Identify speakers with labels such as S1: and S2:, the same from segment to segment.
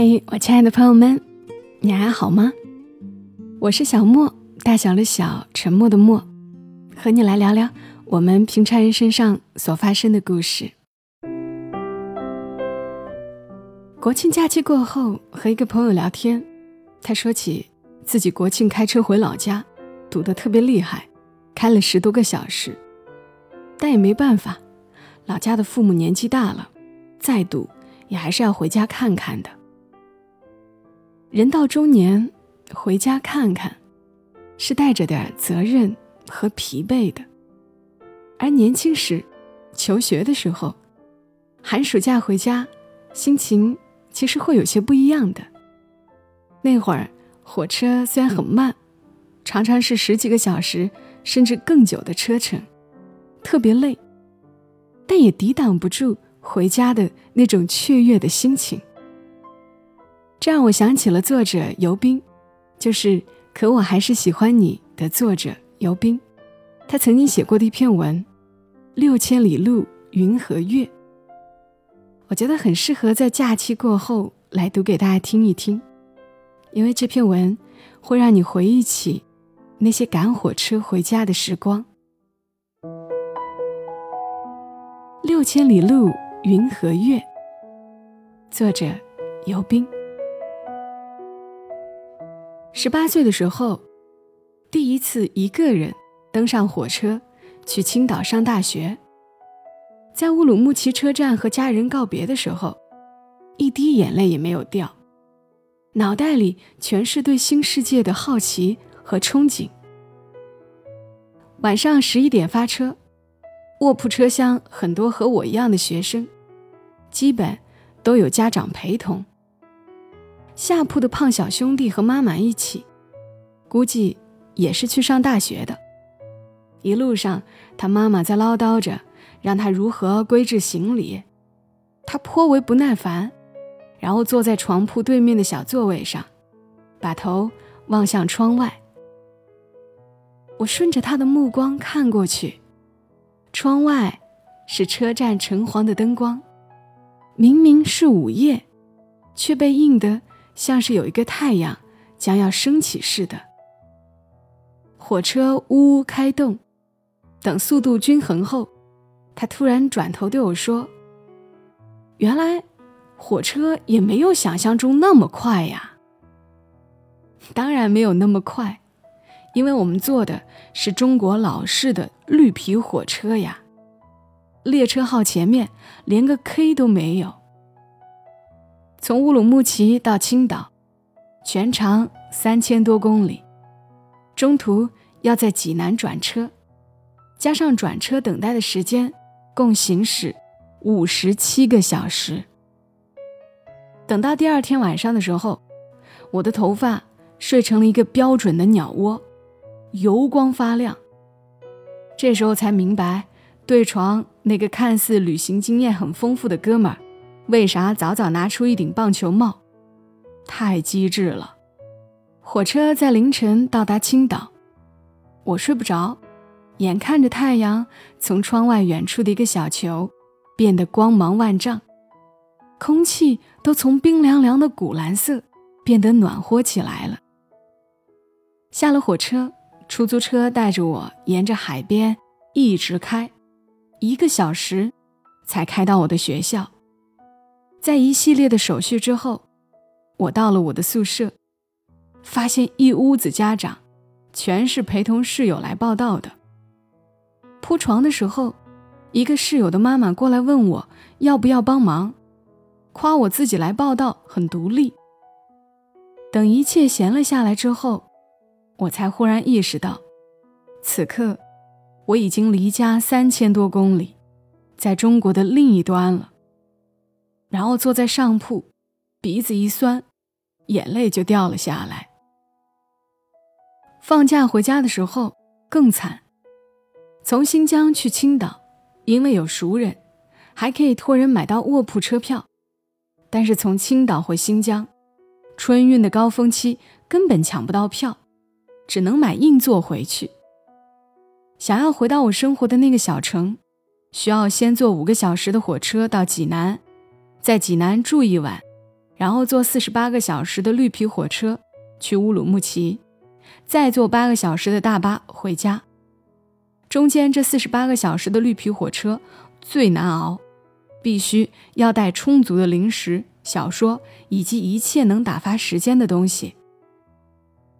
S1: 嘿，我亲爱的朋友们，你还好吗？我是小莫，大小的小，沉默的默，和你来聊聊我们平常人身上所发生的故事。国庆假期过后，和一个朋友聊天，他说起自己国庆开车回老家，堵得特别厉害，开了十多个小时，但也没办法，老家的父母年纪大了，再堵也还是要回家看看的。人到中年，回家看看，是带着点责任和疲惫的；而年轻时，求学的时候，寒暑假回家，心情其实会有些不一样的。那会儿，火车虽然很慢，常常是十几个小时甚至更久的车程，特别累，但也抵挡不住回家的那种雀跃的心情。这让我想起了作者尤斌，就是《可我还是喜欢你》的作者尤斌。他曾经写过的一篇文《六千里路云和月》，我觉得很适合在假期过后来读给大家听一听，因为这篇文会让你回忆起那些赶火车回家的时光。六千里路云和月，作者尤斌。十八岁的时候，第一次一个人登上火车去青岛上大学。在乌鲁木齐车站和家人告别的时候，一滴眼泪也没有掉，脑袋里全是对新世界的好奇和憧憬。晚上十一点发车，卧铺车厢很多和我一样的学生，基本都有家长陪同。下铺的胖小兄弟和妈妈一起，估计也是去上大学的。一路上，他妈妈在唠叨着，让他如何归置行李。他颇为不耐烦，然后坐在床铺对面的小座位上，把头望向窗外。我顺着他的目光看过去，窗外是车站橙黄的灯光，明明是午夜，却被映得。像是有一个太阳将要升起似的。火车呜呜开动，等速度均衡后，他突然转头对我说：“原来火车也没有想象中那么快呀。”当然没有那么快，因为我们坐的是中国老式的绿皮火车呀，列车号前面连个 K 都没有。从乌鲁木齐到青岛，全长三千多公里，中途要在济南转车，加上转车等待的时间，共行驶五十七个小时。等到第二天晚上的时候，我的头发睡成了一个标准的鸟窝，油光发亮。这时候才明白，对床那个看似旅行经验很丰富的哥们儿。为啥早早拿出一顶棒球帽？太机智了！火车在凌晨到达青岛，我睡不着，眼看着太阳从窗外远处的一个小球变得光芒万丈，空气都从冰凉凉的古蓝色变得暖和起来了。下了火车，出租车带着我沿着海边一直开，一个小时才开到我的学校。在一系列的手续之后，我到了我的宿舍，发现一屋子家长，全是陪同室友来报道的。铺床的时候，一个室友的妈妈过来问我要不要帮忙，夸我自己来报道很独立。等一切闲了下来之后，我才忽然意识到，此刻我已经离家三千多公里，在中国的另一端了。然后坐在上铺，鼻子一酸，眼泪就掉了下来。放假回家的时候更惨，从新疆去青岛，因为有熟人，还可以托人买到卧铺车票。但是从青岛回新疆，春运的高峰期根本抢不到票，只能买硬座回去。想要回到我生活的那个小城，需要先坐五个小时的火车到济南。在济南住一晚，然后坐四十八个小时的绿皮火车去乌鲁木齐，再坐八个小时的大巴回家。中间这四十八个小时的绿皮火车最难熬，必须要带充足的零食、小说以及一切能打发时间的东西。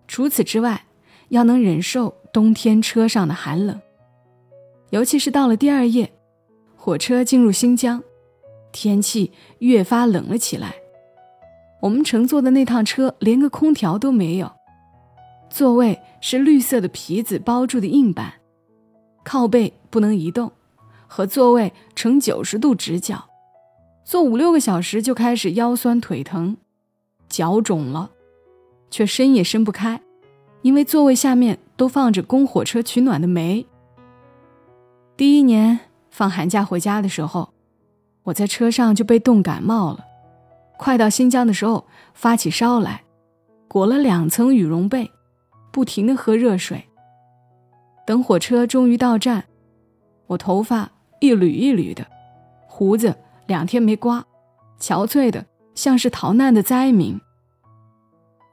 S1: 除此之外，要能忍受冬天车上的寒冷，尤其是到了第二夜，火车进入新疆，天气越发冷了起来。我们乘坐的那趟车连个空调都没有，座位是绿色的皮子包住的硬板。靠背不能移动，和座位呈九十度直角，坐五六个小时就开始腰酸腿疼，脚肿了，却伸也伸不开，因为座位下面都放着供火车取暖的煤。第一年放寒假回家的时候，我在车上就被冻感冒了，快到新疆的时候发起烧来，裹了两层羽绒被，不停的喝热水。等火车终于到站，我头发一缕一缕的，胡子两天没刮，憔悴的像是逃难的灾民。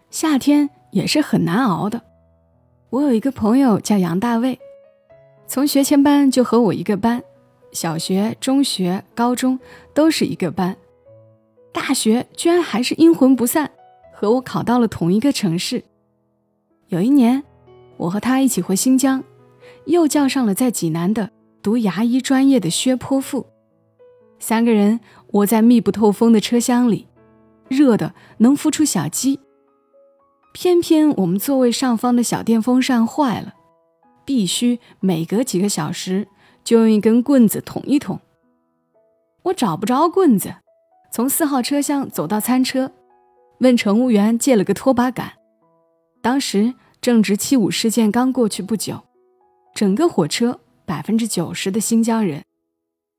S1: 夏天也是很难熬的。我有一个朋友叫杨大卫，从学前班就和我一个班，小学、中学、高中都是一个班，大学居然还是阴魂不散，和我考到了同一个城市。有一年，我和他一起回新疆。又叫上了在济南的读牙医专业的薛泼妇，三个人窝在密不透风的车厢里，热的能孵出小鸡。偏偏我们座位上方的小电风扇坏了，必须每隔几个小时就用一根棍子捅一捅。我找不着棍子，从四号车厢走到餐车，问乘务员借了个拖把杆。当时正值七五事件刚过去不久。整个火车百分之九十的新疆人，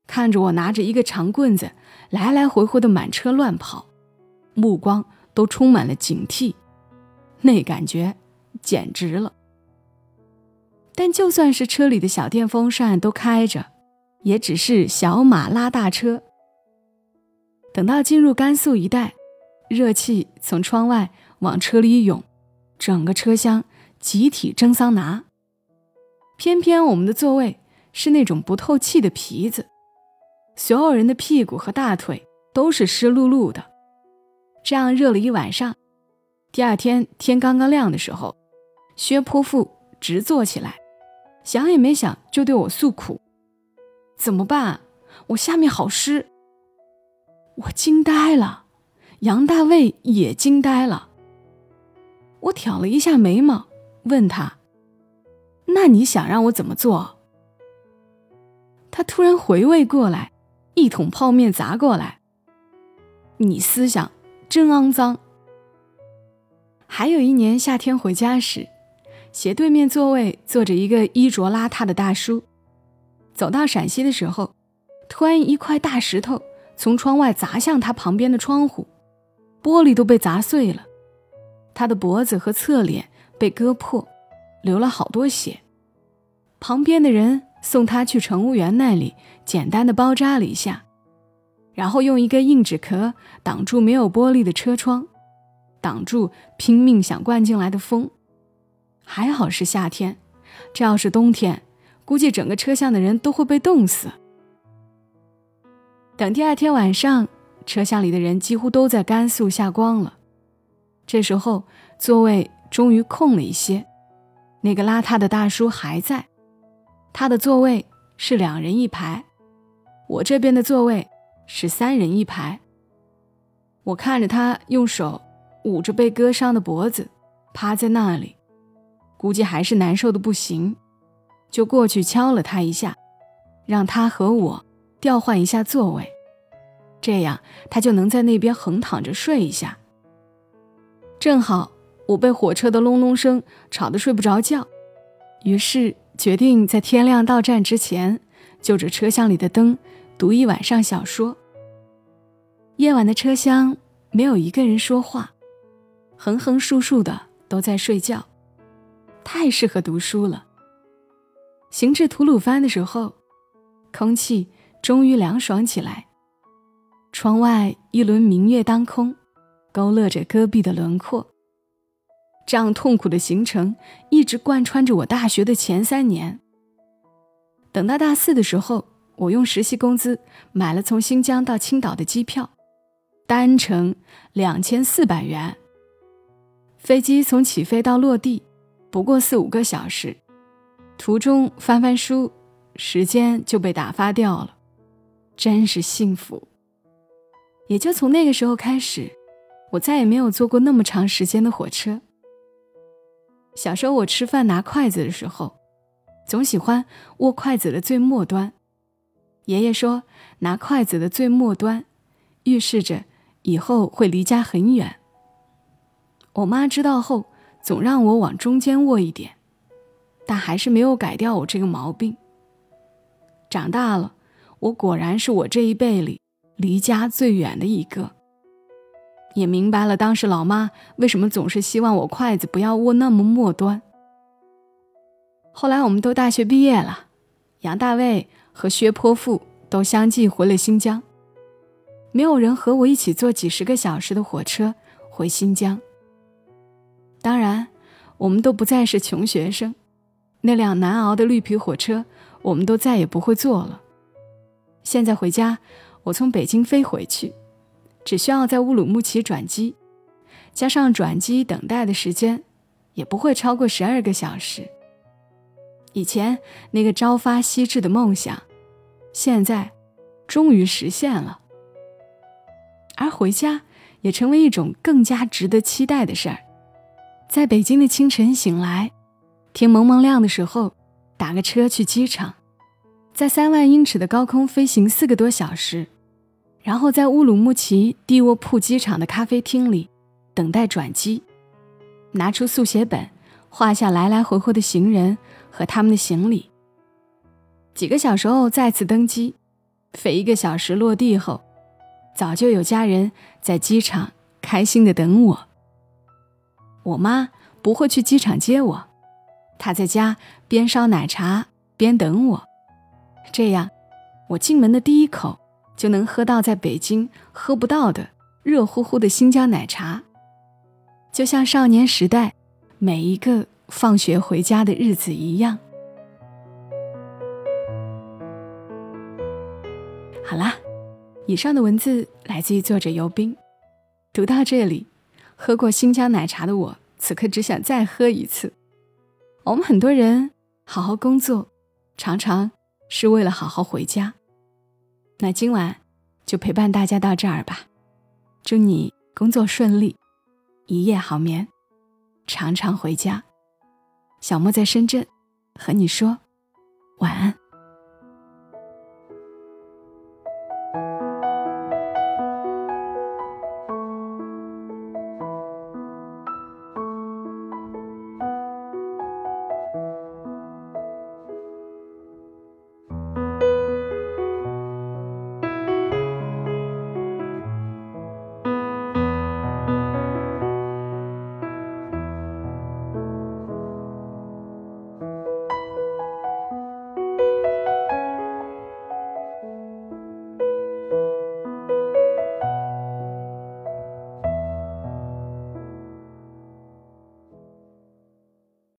S1: 看着我拿着一个长棍子来来回回的满车乱跑，目光都充满了警惕，那感觉简直了。但就算是车里的小电风扇都开着，也只是小马拉大车。等到进入甘肃一带，热气从窗外往车里涌，整个车厢集体蒸桑拿。偏偏我们的座位是那种不透气的皮子，所有人的屁股和大腿都是湿漉漉的。这样热了一晚上，第二天天刚刚亮的时候，薛泼妇直坐起来，想也没想就对我诉苦：“怎么办？我下面好湿。”我惊呆了，杨大卫也惊呆了。我挑了一下眉毛，问他。那你想让我怎么做？他突然回味过来，一桶泡面砸过来。你思想真肮脏。还有一年夏天回家时，斜对面座位坐着一个衣着邋遢的大叔。走到陕西的时候，突然一块大石头从窗外砸向他旁边的窗户，玻璃都被砸碎了。他的脖子和侧脸被割破。流了好多血，旁边的人送他去乘务员那里，简单的包扎了一下，然后用一个硬纸壳挡住没有玻璃的车窗，挡住拼命想灌进来的风。还好是夏天，这要是冬天，估计整个车厢的人都会被冻死。等第二天晚上，车厢里的人几乎都在甘肃下光了，这时候座位终于空了一些。那个邋遢的大叔还在，他的座位是两人一排，我这边的座位是三人一排。我看着他用手捂着被割伤的脖子，趴在那里，估计还是难受的不行，就过去敲了他一下，让他和我调换一下座位，这样他就能在那边横躺着睡一下。正好。我被火车的隆隆声吵得睡不着觉，于是决定在天亮到站之前，就着车厢里的灯读一晚上小说。夜晚的车厢没有一个人说话，横横竖竖的都在睡觉，太适合读书了。行至吐鲁番的时候，空气终于凉爽起来，窗外一轮明月当空，勾勒着戈壁的轮廓。这样痛苦的行程一直贯穿着我大学的前三年。等到大四的时候，我用实习工资买了从新疆到青岛的机票，单程两千四百元。飞机从起飞到落地不过四五个小时，途中翻翻书，时间就被打发掉了，真是幸福。也就从那个时候开始，我再也没有坐过那么长时间的火车。小时候我吃饭拿筷子的时候，总喜欢握筷子的最末端。爷爷说，拿筷子的最末端，预示着以后会离家很远。我妈知道后，总让我往中间握一点，但还是没有改掉我这个毛病。长大了，我果然是我这一辈里离家最远的一个。也明白了当时老妈为什么总是希望我筷子不要握那么末端。后来我们都大学毕业了，杨大卫和薛泼妇都相继回了新疆，没有人和我一起坐几十个小时的火车回新疆。当然，我们都不再是穷学生，那辆难熬的绿皮火车我们都再也不会坐了。现在回家，我从北京飞回去。只需要在乌鲁木齐转机，加上转机等待的时间，也不会超过十二个小时。以前那个朝发夕至的梦想，现在终于实现了。而回家也成为一种更加值得期待的事儿。在北京的清晨醒来，天蒙蒙亮的时候，打个车去机场，在三万英尺的高空飞行四个多小时。然后在乌鲁木齐蒂沃铺机场的咖啡厅里等待转机，拿出速写本，画下来来回回的行人和他们的行李。几个小时后再次登机，飞一个小时落地后，早就有家人在机场开心的等我。我妈不会去机场接我，她在家边烧奶茶边等我，这样我进门的第一口。就能喝到在北京喝不到的热乎乎的新疆奶茶，就像少年时代每一个放学回家的日子一样。好啦，以上的文字来自于作者尤斌。读到这里，喝过新疆奶茶的我，此刻只想再喝一次。我们很多人好好工作，常常是为了好好回家。那今晚就陪伴大家到这儿吧，祝你工作顺利，一夜好眠，常常回家。小莫在深圳，和你说晚安。